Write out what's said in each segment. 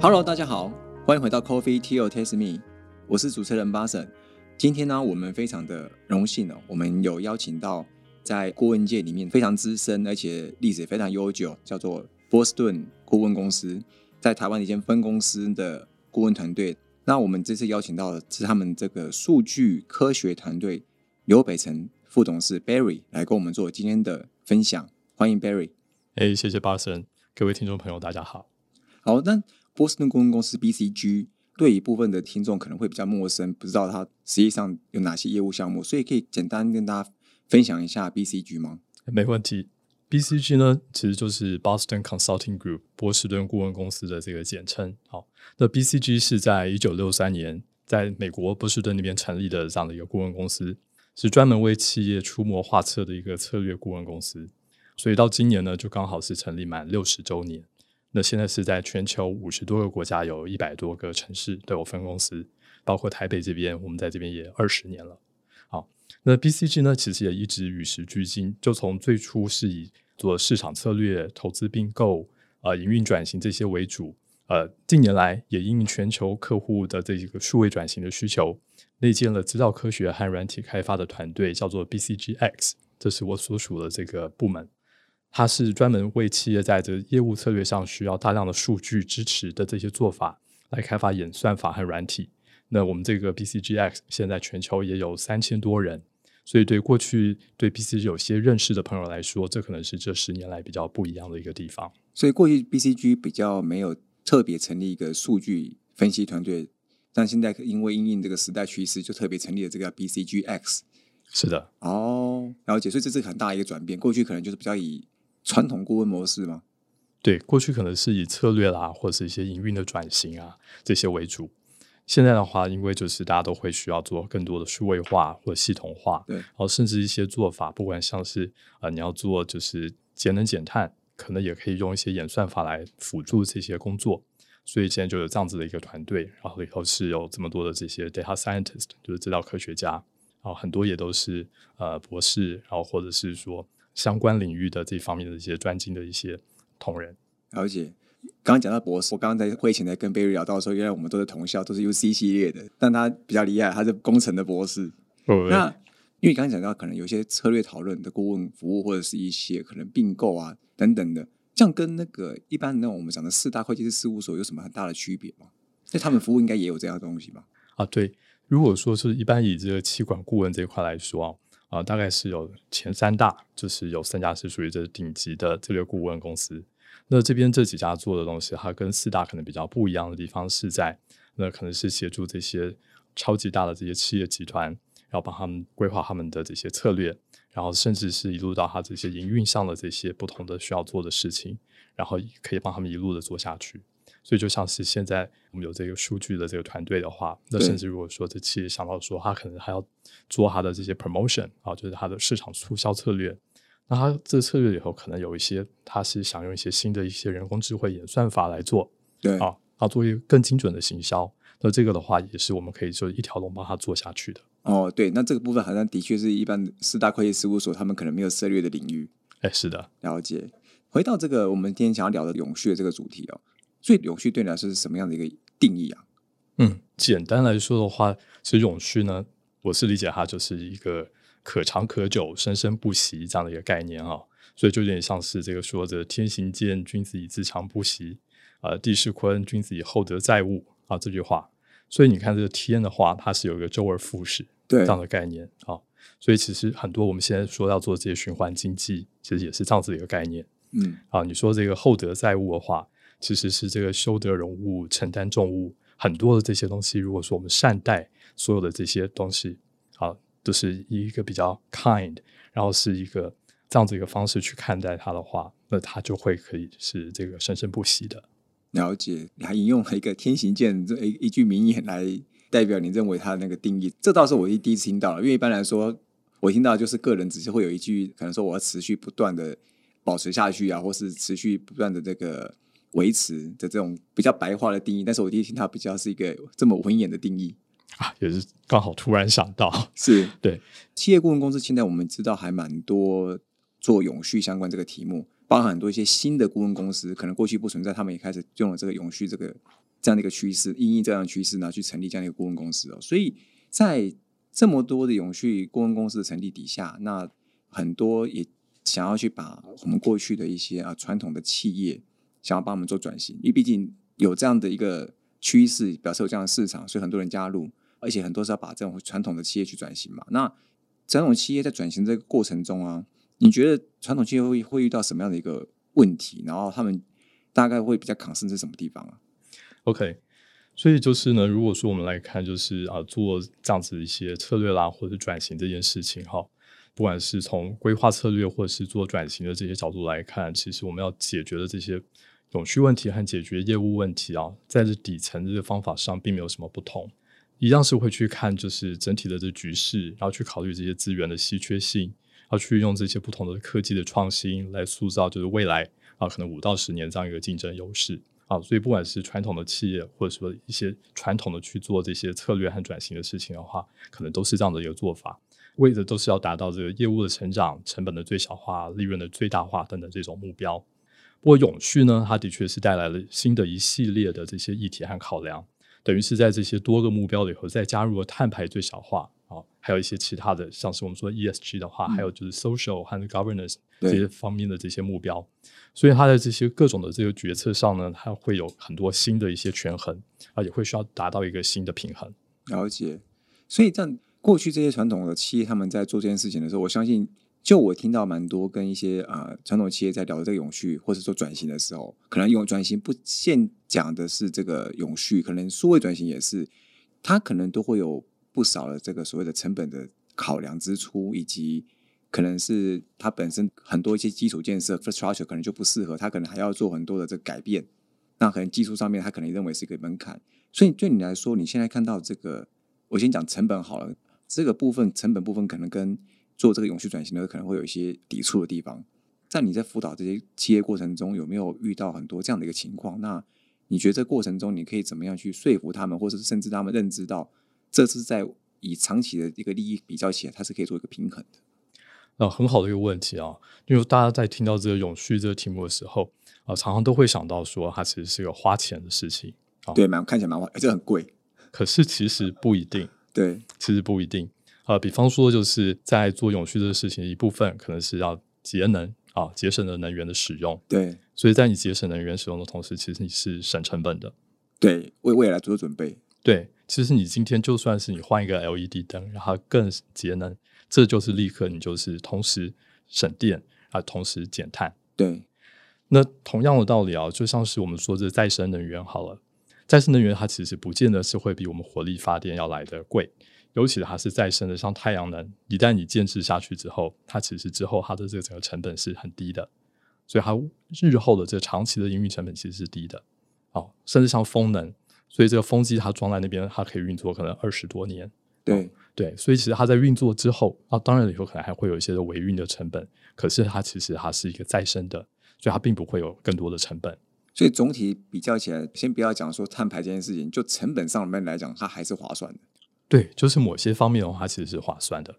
Hello，大家好，欢迎回到 Coffee Tea Taste Me，我是主持人巴神。今天呢，我们非常的荣幸哦，我们有邀请到在顾问界里面非常资深，而且历史也非常悠久，叫做波士顿顾问公司，在台湾的一间分公司的顾问团队。那我们这次邀请到的是他们这个数据科学团队刘北辰副董事 Barry 来跟我们做今天的分享。欢迎 Barry。哎，谢谢巴神，各位听众朋友，大家好。好，那波士顿顾问公司 BCG 对一部分的听众可能会比较陌生，不知道它实际上有哪些业务项目，所以可以简单跟大家分享一下 BCG 吗？没问题。BCG 呢，其实就是 Boston Consulting Group 波士顿顾问公司的这个简称。好，那 BCG 是在一九六三年在美国波士顿那边成立的这样的一个顾问公司，是专门为企业出谋划策的一个策略顾问公司。所以到今年呢，就刚好是成立满六十周年。那现在是在全球五十多个国家，有一百多个城市都有分公司，包括台北这边，我们在这边也二十年了。好，那 BCG 呢，其实也一直与时俱进，就从最初是以做市场策略、投资并购、呃营运转型这些为主，呃近年来也因全球客户的这一个数位转型的需求，内建了资料科学和软体开发的团队，叫做 BCGX，这是我所属的这个部门。它是专门为企业在这业务策略上需要大量的数据支持的这些做法来开发演算法和软体。那我们这个 BCGX 现在全球也有三千多人，所以对过去对 BCG 有些认识的朋友来说，这可能是这十年来比较不一样的一个地方。所以过去 BCG 比较没有特别成立一个数据分析团队，但现在因为因应这个时代趋势，就特别成立了这个 BCGX。是的，哦，了解。所以这是很大一个转变。过去可能就是比较以传统顾问模式吗？对，过去可能是以策略啦，或者是一些营运的转型啊这些为主。现在的话，因为就是大家都会需要做更多的数位化或系统化，对，然后甚至一些做法，不管像是啊你要做就是节能减碳，可能也可以用一些演算法来辅助这些工作。所以现在就有这样子的一个团队，然后里头是有这么多的这些 data scientist，就是资料科学家，然后很多也都是呃博士，然后或者是说。相关领域的这方面的一些专精的一些同仁，了解。刚刚讲到博士，我刚刚在会前在跟贝瑞聊到的时候，原来我们都是同校，都是 UC 系列的，但他比较厉害，他是工程的博士。那因为刚刚讲到，可能有些策略讨论的顾问服务，或者是一些可能并购啊等等的，这样跟那个一般那种我们讲的四大会计师事务所有什么很大的区别吗？那他们服务应该也有这样的东西吧？啊，对。如果说是一般以这个气管顾问这一块来说啊。啊，大概是有前三大，就是有三家是属于这顶级的策略顾问公司。那这边这几家做的东西，它跟四大可能比较不一样的地方是在，那可能是协助这些超级大的这些企业集团，然后帮他们规划他们的这些策略，然后甚至是一路到他这些营运上的这些不同的需要做的事情，然后可以帮他们一路的做下去。所以就像是现在我们有这个数据的这个团队的话，那甚至如果说这企业想到说他可能还要做他的这些 promotion 啊，就是他的市场促销策略，那他这策略里头可能有一些他是想用一些新的一些人工智慧演算法来做，对啊，要做一个更精准的行销。那这个的话也是我们可以就一条龙帮他做下去的。哦，对，那这个部分好像的确是一般四大会计事务所他们可能没有涉猎的领域。哎，是的，了解。回到这个我们今天想要聊的永续的这个主题哦。最永续对你来说是什么样的一个定义啊？嗯，简单来说的话，其实永续呢，我是理解它就是一个可长可久、生生不息这样的一个概念啊。所以就有点像是这个说的“天行健，君子以自强不息”，呃，“地势坤，君子以厚德载物”啊这句话。所以你看这个天的话，它是有一个周而复始这样的概念啊。所以其实很多我们现在说要做这些循环经济，其实也是这样子的一个概念。嗯，啊，你说这个厚德载物的话。其实是这个修德容物、承担重物，很多的这些东西，如果说我们善待所有的这些东西，啊，都是以一个比较 kind，然后是一个这样子一个方式去看待它的话，那它就会可以是这个生生不息的。了解，你还引用了一个天行健这一一句名言来代表你认为它的那个定义，这倒是我第一次听到了。因为一般来说，我听到就是个人只是会有一句，可能说我要持续不断的保持下去啊，或是持续不断的这个。维持的这种比较白话的定义，但是我第一听它比较是一个这么文言的定义啊，也是刚好突然想到，是 对企业顾问公司。现在我们知道还蛮多做永续相关这个题目，包含很多一些新的顾问公司，可能过去不存在，他们也开始用了这个永续这个这样的一个趋势，因应这样的趋势呢，去成立这样的一个顾问公司哦。所以在这么多的永续顾问公司的成立底下，那很多也想要去把我们过去的一些啊传统的企业，想要帮我们做转型，因为毕竟有这样的一个趋势，表示有这样的市场，所以很多人加入，而且很多是要把这种传统的企业去转型嘛。那传统企业在转型这个过程中啊，你觉得传统企业会会遇到什么样的一个问题？然后他们大概会比较抗生在什么地方啊？OK，所以就是呢，如果说我们来看，就是啊，做这样子的一些策略啦，或者转型这件事情哈，不管是从规划策略，或者是做转型的这些角度来看，其实我们要解决的这些永续问题和解决业务问题啊，在这底层的这个方法上，并没有什么不同，一样是会去看就是整体的这局势，然后去考虑这些资源的稀缺性，要去用这些不同的科技的创新来塑造就是未来啊，可能五到十年这样一个竞争优势。啊，所以不管是传统的企业，或者说一些传统的去做这些策略和转型的事情的话，可能都是这样的一个做法，为的都是要达到这个业务的成长、成本的最小化、利润的最大化等等这种目标。不过永续呢，它的确是带来了新的一系列的这些议题和考量，等于是在这些多个目标里头再加入了碳排最小化啊，还有一些其他的，像是我们说 ESG 的话，还有就是 social 和 governance 这些方面的这些目标。所以它在这些各种的这个决策上呢，它会有很多新的一些权衡，啊，也会需要达到一个新的平衡。了解。所以在过去这些传统的企业他们在做这件事情的时候，我相信，就我听到蛮多跟一些呃传统企业在聊这个永续或者说转型的时候，可能用转型不限讲的是这个永续，可能数位转型也是，它可能都会有不少的这个所谓的成本的考量支出以及。可能是它本身很多一些基础建设 infrastructure 可能就不适合，它可能还要做很多的这个改变。那可能技术上面，它可能认为是一个门槛。所以对你来说，你现在看到这个，我先讲成本好了。这个部分成本部分可能跟做这个永续转型的可能会有一些抵触的地方。在你在辅导这些企业过程中，有没有遇到很多这样的一个情况？那你觉得这过程中你可以怎么样去说服他们，或者是甚至他们认知到，这是在以长期的一个利益比较起来，它是可以做一个平衡的？啊，很好的一个问题啊，因为大家在听到这个永续这个题目的时候啊，常常都会想到说，它其实是个花钱的事情。啊、对，蛮看起来蛮花，而且很贵。可是其实不一定，对，其实不一定。呃，比方说，就是在做永续这个事情，一部分可能是要节能啊，节省的能源的使用。对，所以在你节省能源使用的同时，其实你是省成本的。对，为未来做准备。对，其实你今天就算是你换一个 LED 灯，让它更节能。这就是立刻，你就是同时省电啊，同时减碳。对，那同样的道理啊，就像是我们说这再生能源好了，再生能源它其实不见得是会比我们火力发电要来的贵，尤其它是再生的，像太阳能，一旦你建制下去之后，它其实之后它的这个整个成本是很低的，所以它日后的这个长期的营运成本其实是低的。哦，甚至像风能，所以这个风机它装在那边，它可以运作可能二十多年。对。对，所以其实它在运作之后啊，当然以后可能还会有一些的维运的成本，可是它其实它是一个再生的，所以它并不会有更多的成本。所以总体比较起来，先不要讲说碳排这件事情，就成本上面来讲，它还是划算的。对，就是某些方面的话，其实是划算的。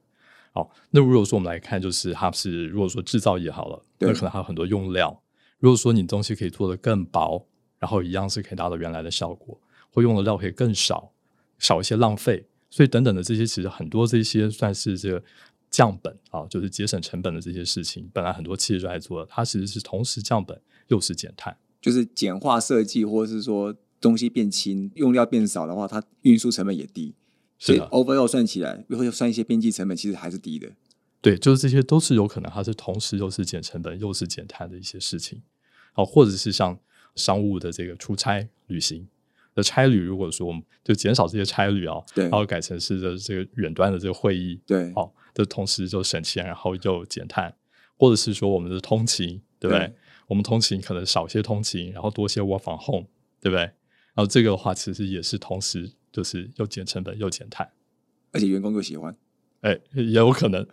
好，那如果说我们来看，就是它是如果说制造业好了，那可能还有很多用料。如果说你东西可以做得更薄，然后一样是可以达到原来的效果，或用的料可以更少，少一些浪费。所以等等的这些，其实很多这些算是这个降本啊，就是节省成本的这些事情，本来很多企业就在做，它其实是同时降本又是减碳，就是简化设计，或者是说东西变轻，用料变少的话，它运输成本也低，所以 overall 算起来，会算一些边际成本，其实还是低的。对，就是这些都是有可能，它是同时又是减成本又是减碳的一些事情，好，或者是像商务的这个出差旅行。的差旅，如果说我们就减少这些差旅啊，对，然后改成是的这个远端的这个会议，对，好，的同时就省钱，然后又减碳，或者是说我们的通勤，对不对？对我们通勤可能少些通勤，然后多些 work from home，对不对？然后这个的话，其实也是同时就是又减成本又减碳，而且员工又喜欢，哎，也有可能。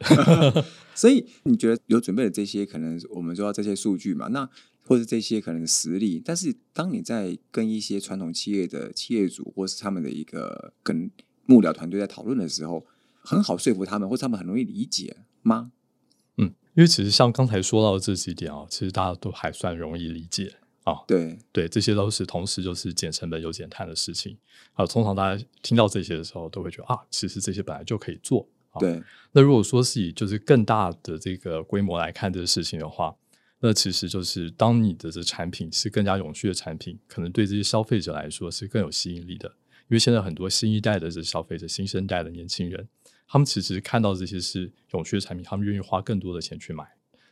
所以你觉得有准备的这些，可能我们说到这些数据嘛，那或者这些可能实力，但是当你在跟一些传统企业的企业主，或是他们的一个跟幕僚团队在讨论的时候，很好说服他们，或者他们很容易理解吗？嗯，因为其实像刚才说到的这几点啊，其实大家都还算容易理解啊。对对，这些都是同时就是减成本又减碳的事情啊。通常大家听到这些的时候，都会觉得啊，其实这些本来就可以做。啊对那如果说是以就是更大的这个规模来看这个事情的话，那其实就是当你的这产品是更加永续的产品，可能对这些消费者来说是更有吸引力的。因为现在很多新一代的这消费者、新生代的年轻人，他们其实看到这些是永续的产品，他们愿意花更多的钱去买。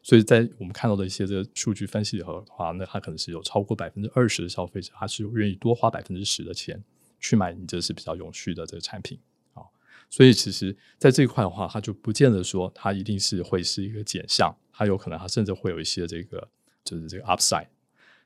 所以在我们看到的一些这个数据分析以后的话，那他可能是有超过百分之二十的消费者，他是愿意多花百分之十的钱去买你这是比较永续的这个产品啊。所以其实，在这一块的话，它就不见得说它一定是会是一个减项，它有可能它甚至会有一些这个就是这个 upside。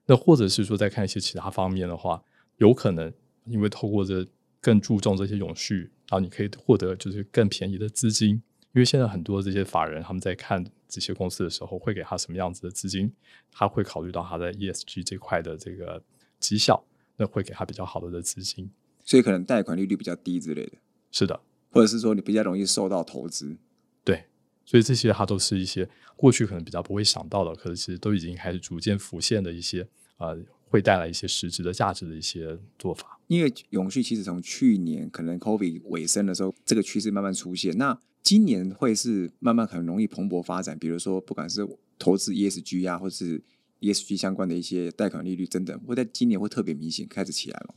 那或者是说，再看一些其他方面的话，有可能因为透过这更注重这些永续，然后你可以获得就是更便宜的资金。因为现在很多这些法人他们在看这些公司的时候，会给他什么样子的资金，他会考虑到他在 ESG 这块的这个绩效，那会给他比较好的的资金。所以可能贷款利率比较低之类的，是的，或者是说你比较容易受到投资。对，所以这些它都是一些过去可能比较不会想到的，可是其实都已经开始逐渐浮现的一些呃，会带来一些实质的价值的一些做法。因为永续其实从去年可能 COVID 尾声的时候，这个趋势慢慢出现。那今年会是慢慢很容易蓬勃发展，比如说不管是投资 ESG 啊，或是 ESG 相关的一些贷款利率等等，会在今年会特别明显开始起来了？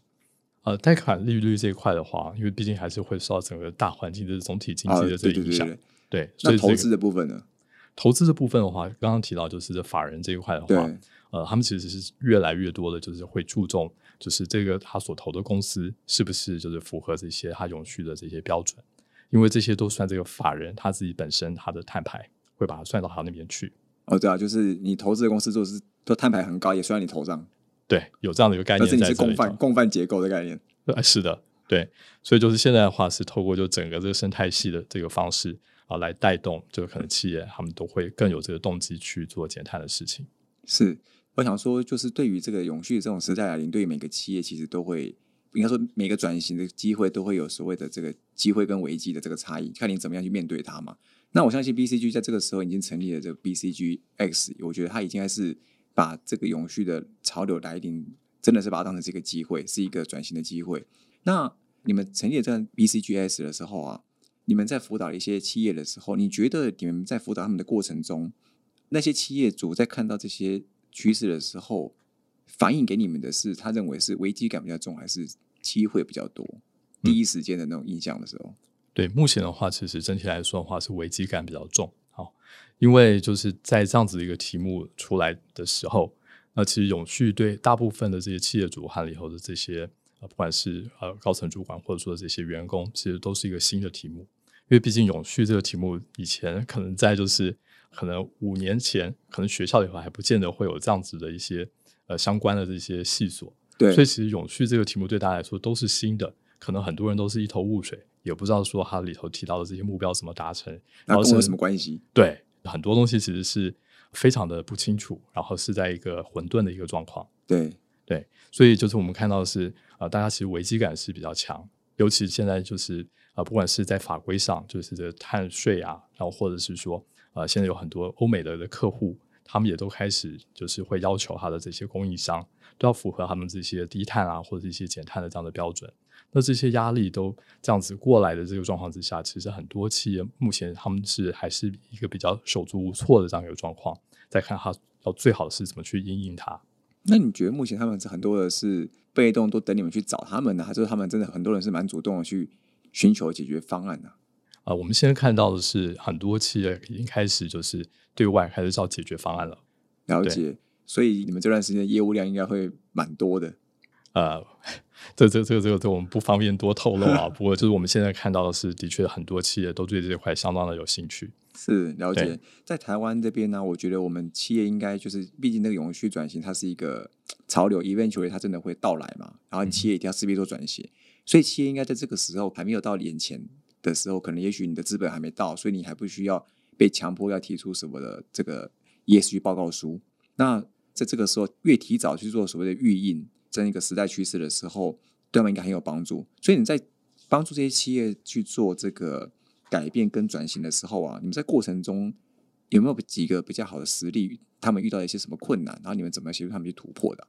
呃，贷款利率这一块的话，因为毕竟还是会受到整个大环境的总体经济的这对影响。对对。对，所以投资的部分呢？投资的部分的话，刚刚提到就是法人这一块的话，对呃，他们其实是越来越多的，就是会注重，就是这个他所投的公司是不是就是符合这些他永续的这些标准，因为这些都算这个法人他自己本身他的碳排会把它算到他那边去。哦，对啊，就是你投资的公司就是都碳排很高，也算在你头上，对，有这样的一个概但是你念在这里头。是共犯共犯结构的概念。呃，是的，对，所以就是现在的话是透过就整个这个生态系的这个方式啊，来带动，就可能企业他们都会更有这个动机去做减碳的事情。是，我想说，就是对于这个永续这种时代来临，对于每个企业其实都会，应该说每个转型的机会都会有所谓的这个机会跟危机的这个差异，看你怎么样去面对它嘛。那我相信 BCG 在这个时候已经成立了这个 BCG X，我觉得它已经还是把这个永续的潮流来临，真的是把它当成这个机会，是一个转型的机会。那你们成立这个 BCGS 的时候啊，你们在辅导一些企业的时候，你觉得你们在辅导他们的过程中，那些企业主在看到这些趋势的时候，反映给你们的是他认为是危机感比较重，还是机会比较多？第一时间的那种印象的时候，对，目前的话，其实整体来说的话是危机感比较重。好，因为就是在这样子一个题目出来的时候，那其实永续对大部分的这些企业主和以后的这些呃，不管是呃高层主管或者说这些员工，其实都是一个新的题目。因为毕竟永续这个题目以前可能在就是可能五年前，可能学校里头还不见得会有这样子的一些呃相关的这些细所。对，所以其实永续这个题目对大家来说都是新的，可能很多人都是一头雾水，也不知道说它里头提到的这些目标怎么达成，然后是什么关系？对很多东西其实是非常的不清楚，然后是在一个混沌的一个状况。对，对，所以就是我们看到的是，呃，大家其实危机感是比较强，尤其现在就是呃，不管是在法规上，就是这个碳税啊，然后或者是说，呃，现在有很多欧美的的客户，他们也都开始就是会要求他的这些供应商都要符合他们这些低碳啊或者一些减碳的这样的标准。那这些压力都这样子过来的这个状况之下，其实很多企业目前他们是还是一个比较手足无措的这样一个状况，再看他要最好是怎么去应应它。那你觉得目前他们是很多的是被动，都等你们去找他们呢，还是他们真的很多人是蛮主动的去寻求解决方案呢？我们现在看到的是很多企业已经开始就是对外开始找解决方案了。了解，所以你们这段时间的业务量应该会蛮多的。呃，这这这个这个这我们不方便多透露啊。不过就是我们现在看到的是，的确很多企业都对这块相当的有兴趣。是了解，在台湾这边呢，我觉得我们企业应该就是，毕竟那个永续转型它是一个潮流，eventually 它真的会到来嘛，然后企业一定要势必做转型，所以企业应该在这个时候还没有到眼前的时候，可能也许你的资本还没到，所以你还不需要被强迫要提出什么的这个 ESG 报告书。那在这个时候越提早去做所谓的预印，这样一个时代趋势的时候，对他们应该很有帮助。所以你在帮助这些企业去做这个改变跟转型的时候啊，你们在过程中有没有几个比较好的实例？他们遇到一些什么困难，然后你们怎么协助他们去突破的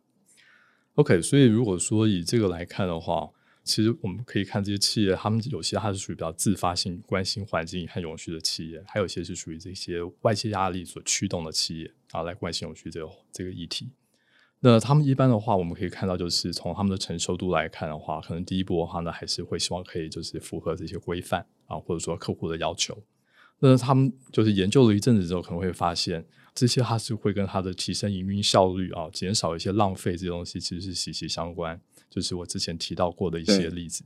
？OK，所以如果说以这个来看的话，其实我们可以看这些企业，他们有些它是属于比较自发性关心环境和永续的企业，还有一些是属于这些外界压力所驱动的企业啊，来关心永续这个这个议题。那他们一般的话，我们可以看到，就是从他们的承受度来看的话，可能第一步的话呢，还是会希望可以就是符合这些规范啊，或者说客户的要求。那他们就是研究了一阵子之后，可能会发现这些它是会跟它的提升营运效率啊，减少一些浪费这些东西，其实是息息相关。就是我之前提到过的一些例子。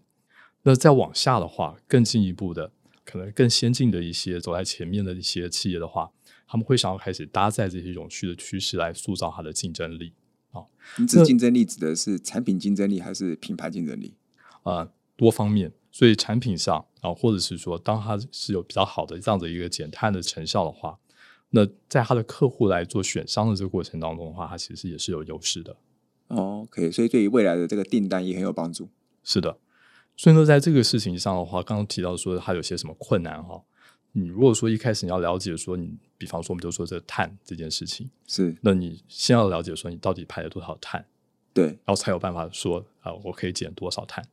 那再往下的话，更进一步的，可能更先进的一些走在前面的一些企业的话，他们会想要开始搭载这些永续的趋势来塑造它的竞争力。你指竞争力指的是产品竞争力还是品牌竞争力？啊，多方面。所以产品上啊，或者是说，当它是有比较好的这样的一个减碳的成效的话，那在它的客户来做选商的这个过程当中的话，它其实也是有优势的。哦，OK，所以对于未来的这个订单也很有帮助。是的，所以说，在这个事情上的话，刚刚提到说它有些什么困难哈。你如果说一开始你要了解说，你比方说我们就说这碳这件事情是，那你先要了解说你到底排了多少碳，对，然后才有办法说啊，我可以减多少碳。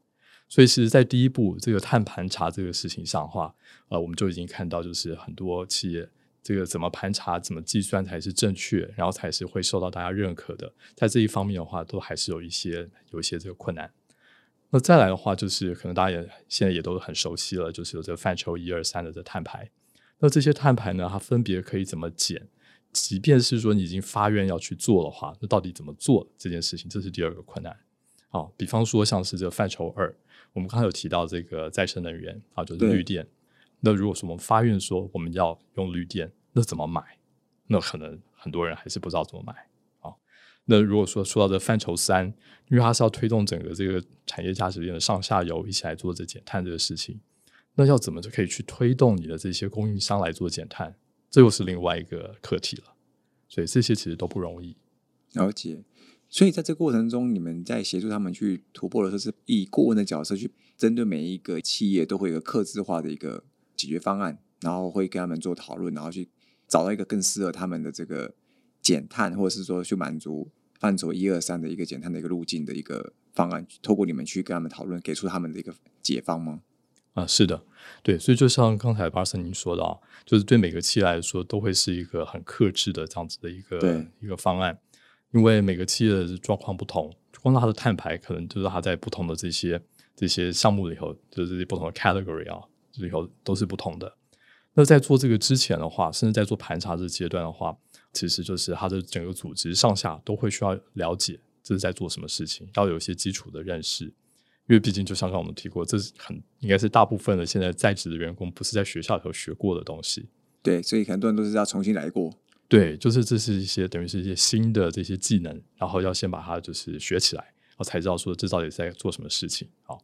所以其实，在第一步这个碳盘查这个事情上的话，呃，我们就已经看到，就是很多企业这个怎么盘查、怎么计算才是正确，然后才是会受到大家认可的，在这一方面的话，都还是有一些有一些这个困难。那再来的话，就是可能大家也现在也都很熟悉了，就是有这个范畴一二三的这碳排。那这些碳排呢，它分别可以怎么减？即便是说你已经发愿要去做的话，那到底怎么做这件事情？这是第二个困难。好，比方说像是这个范畴二，我们刚才有提到这个再生能源啊，就是绿电。那如果说我们发愿说我们要用绿电，那怎么买？那可能很多人还是不知道怎么买啊。那如果说说到这范畴三，因为它是要推动整个这个产业价值链的上下游一起来做这减碳这个事情，那要怎么就可以去推动你的这些供应商来做减碳？这又是另外一个课题了。所以这些其实都不容易了解。所以在这过程中，你们在协助他们去突破的时候，是以顾问的角色去针对每一个企业都会有个客制化的一个解决方案，然后会跟他们做讨论，然后去找到一个更适合他们的这个。减碳，或者是说去满足范畴一二三的一个减碳的一个路径的一个方案，透过你们去跟他们讨论，给出他们的一个解方吗？啊，是的，对，所以就像刚才巴森您说的啊，就是对每个企业来说都会是一个很克制的这样子的一个一个方案，因为每个企业的状况不同，光它的碳排可能就是它在不同的这些这些项目里头，就是这些不同的 category 啊里头都是不同的。那在做这个之前的话，甚至在做盘查这阶段的话。其实就是它的整个组织上下都会需要了解这是在做什么事情，要有一些基础的认识，因为毕竟就像刚我们提过，这是很应该是大部分的现在在职的员工不是在学校里头学过的东西。对，所以很多人都是要重新来过。对，就是这是一些等于是一些新的这些技能，然后要先把它就是学起来，然后才知道说这到底在做什么事情。好，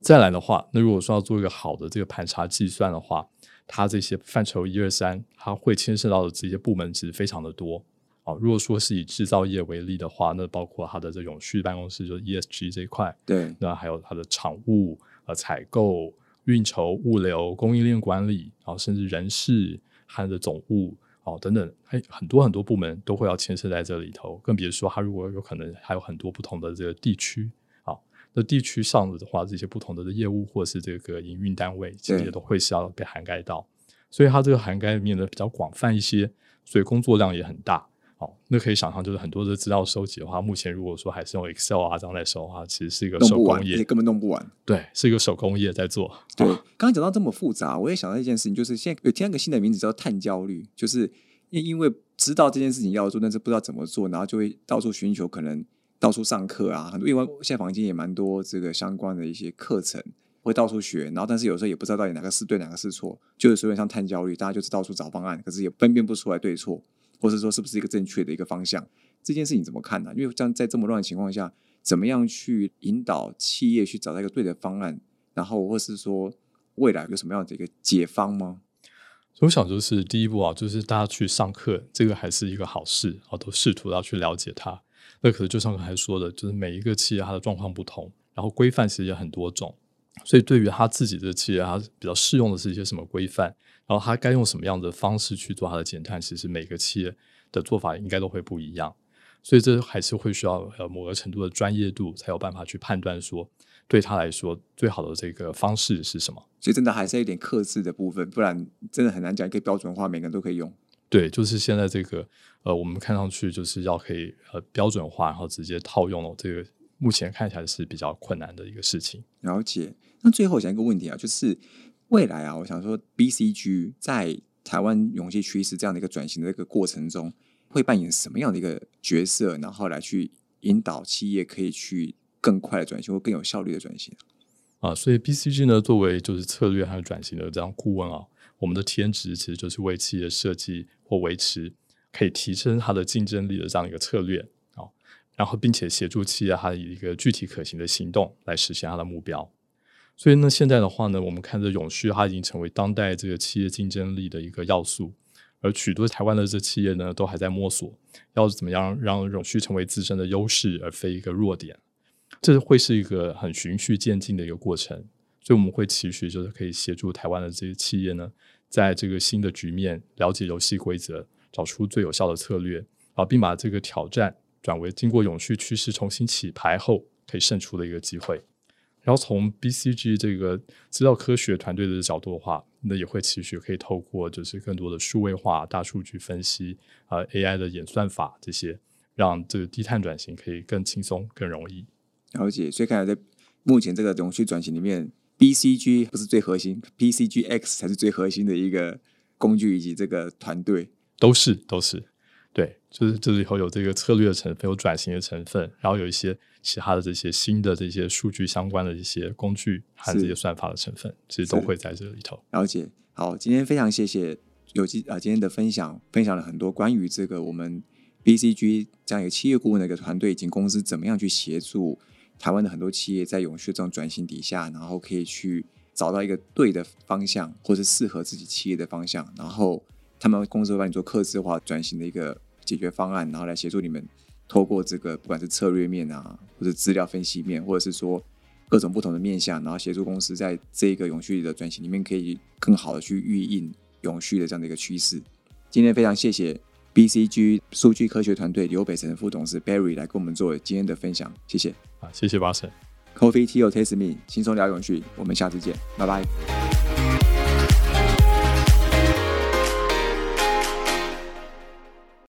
再来的话，那如果说要做一个好的这个盘查计算的话。它这些范畴一二三，它会牵涉到的这些部门其实非常的多啊。如果说是以制造业为例的话，那包括它的这永续办公室，就是 ESG 这一块，对，那还有它的厂务、呃采购、运筹、物流、供应链管理，然后甚至人事、它的总务哦等等，还很多很多部门都会要牵涉在这里头。更别说它如果有可能还有很多不同的这个地区啊，那地区上的话，这些不同的业务或是这个营运单位，其实也都会是要被涵盖到。所以它这个涵盖面呢比较广泛一些，所以工作量也很大。哦，那可以想象，就是很多的资料收集的话，目前如果说还是用 Excel 啊这样来收的话，其实是一个手工业，根本弄不完。对，是一个手工业在做。对，刚刚讲到这么复杂，我也想到一件事情，就是现在有听一个新的名字叫碳焦虑，就是因因为知道这件事情要做，但是不知道怎么做，然后就会到处寻求，可能到处上课啊，很多因为现在房间也蛮多这个相关的一些课程。会到处学，然后但是有时候也不知道到底哪个是对，哪个是错，就是有点像碳焦虑，大家就是到处找方案，可是也分辨不出来对错，或是说是不是一个正确的一个方向。这件事情怎么看呢？因为这样在这么乱的情况下，怎么样去引导企业去找到一个对的方案，然后或是说未来有什么样的一个解方吗？所以我想就是第一步啊，就是大家去上课，这个还是一个好事啊，都试图要去了解它。那可能就像刚才说的，就是每一个企业它的状况不同，然后规范其实也很多种。所以，对于他自己的企业，他比较适用的是一些什么规范？然后他该用什么样的方式去做他的减碳？其实每个企业的做法应该都会不一样。所以这还是会需要呃某个程度的专业度，才有办法去判断说对他来说最好的这个方式是什么。所以真的还是有点克制的部分，不然真的很难讲一个标准化，每个人都可以用。对，就是现在这个呃，我们看上去就是要可以呃标准化，然后直接套用了这个，目前看起来是比较困难的一个事情。了解。那最后想一个问题啊，就是未来啊，我想说 BCG 在台湾永续趋势这样的一个转型的一个过程中，会扮演什么样的一个角色，然后来去引导企业可以去更快的转型或更有效率的转型啊？所以 BCG 呢，作为就是策略还有转型的这样顾问啊。我们的天职其实就是为企业设计或维持可以提升它的竞争力的这样一个策略啊，然后并且协助企业它以一个具体可行的行动来实现它的目标。所以呢，现在的话呢，我们看这永续它已经成为当代这个企业竞争力的一个要素，而许多台湾的这企业呢，都还在摸索要怎么样让永续成为自身的优势而非一个弱点，这会是一个很循序渐进的一个过程。所以我们会持续就是可以协助台湾的这些企业呢，在这个新的局面了解游戏规则，找出最有效的策略，啊，并把这个挑战转为经过永续趋势重新起牌后可以胜出的一个机会。然后从 BCG 这个资料科学团队的角度的话，那也会持续可以透过就是更多的数位化、大数据分析啊、AI 的演算法这些，让这个低碳转型可以更轻松、更容易。了解，所以看来在目前这个永续转型里面。BCG 不是最核心，PCGX 才是最核心的一个工具以及这个团队，都是都是对，就是这里头有这个策略的成分，有转型的成分，然后有一些其他的这些新的这些数据相关的一些工具和这些算法的成分，其实都会在这里头。了解，好，今天非常谢谢有机啊今天的分享，分享了很多关于这个我们 BCG 这样一个企业顾问的一个团队以及公司怎么样去协助。台湾的很多企业在永续这种转型底下，然后可以去找到一个对的方向，或是适合自己企业的方向，然后他们公司会帮你做客制化转型的一个解决方案，然后来协助你们透过这个不管是策略面啊，或者资料分析面，或者是说各种不同的面向，然后协助公司在这个永续的转型里面可以更好的去预应永续的这样的一个趋势。今天非常谢谢 BCG 数据科学团队刘北辰副董事 Barry 来跟我们做今天的分享，谢谢。啊谢谢八神 Coffee Tea or Taste Me，轻松聊永续，我们下次见，拜拜。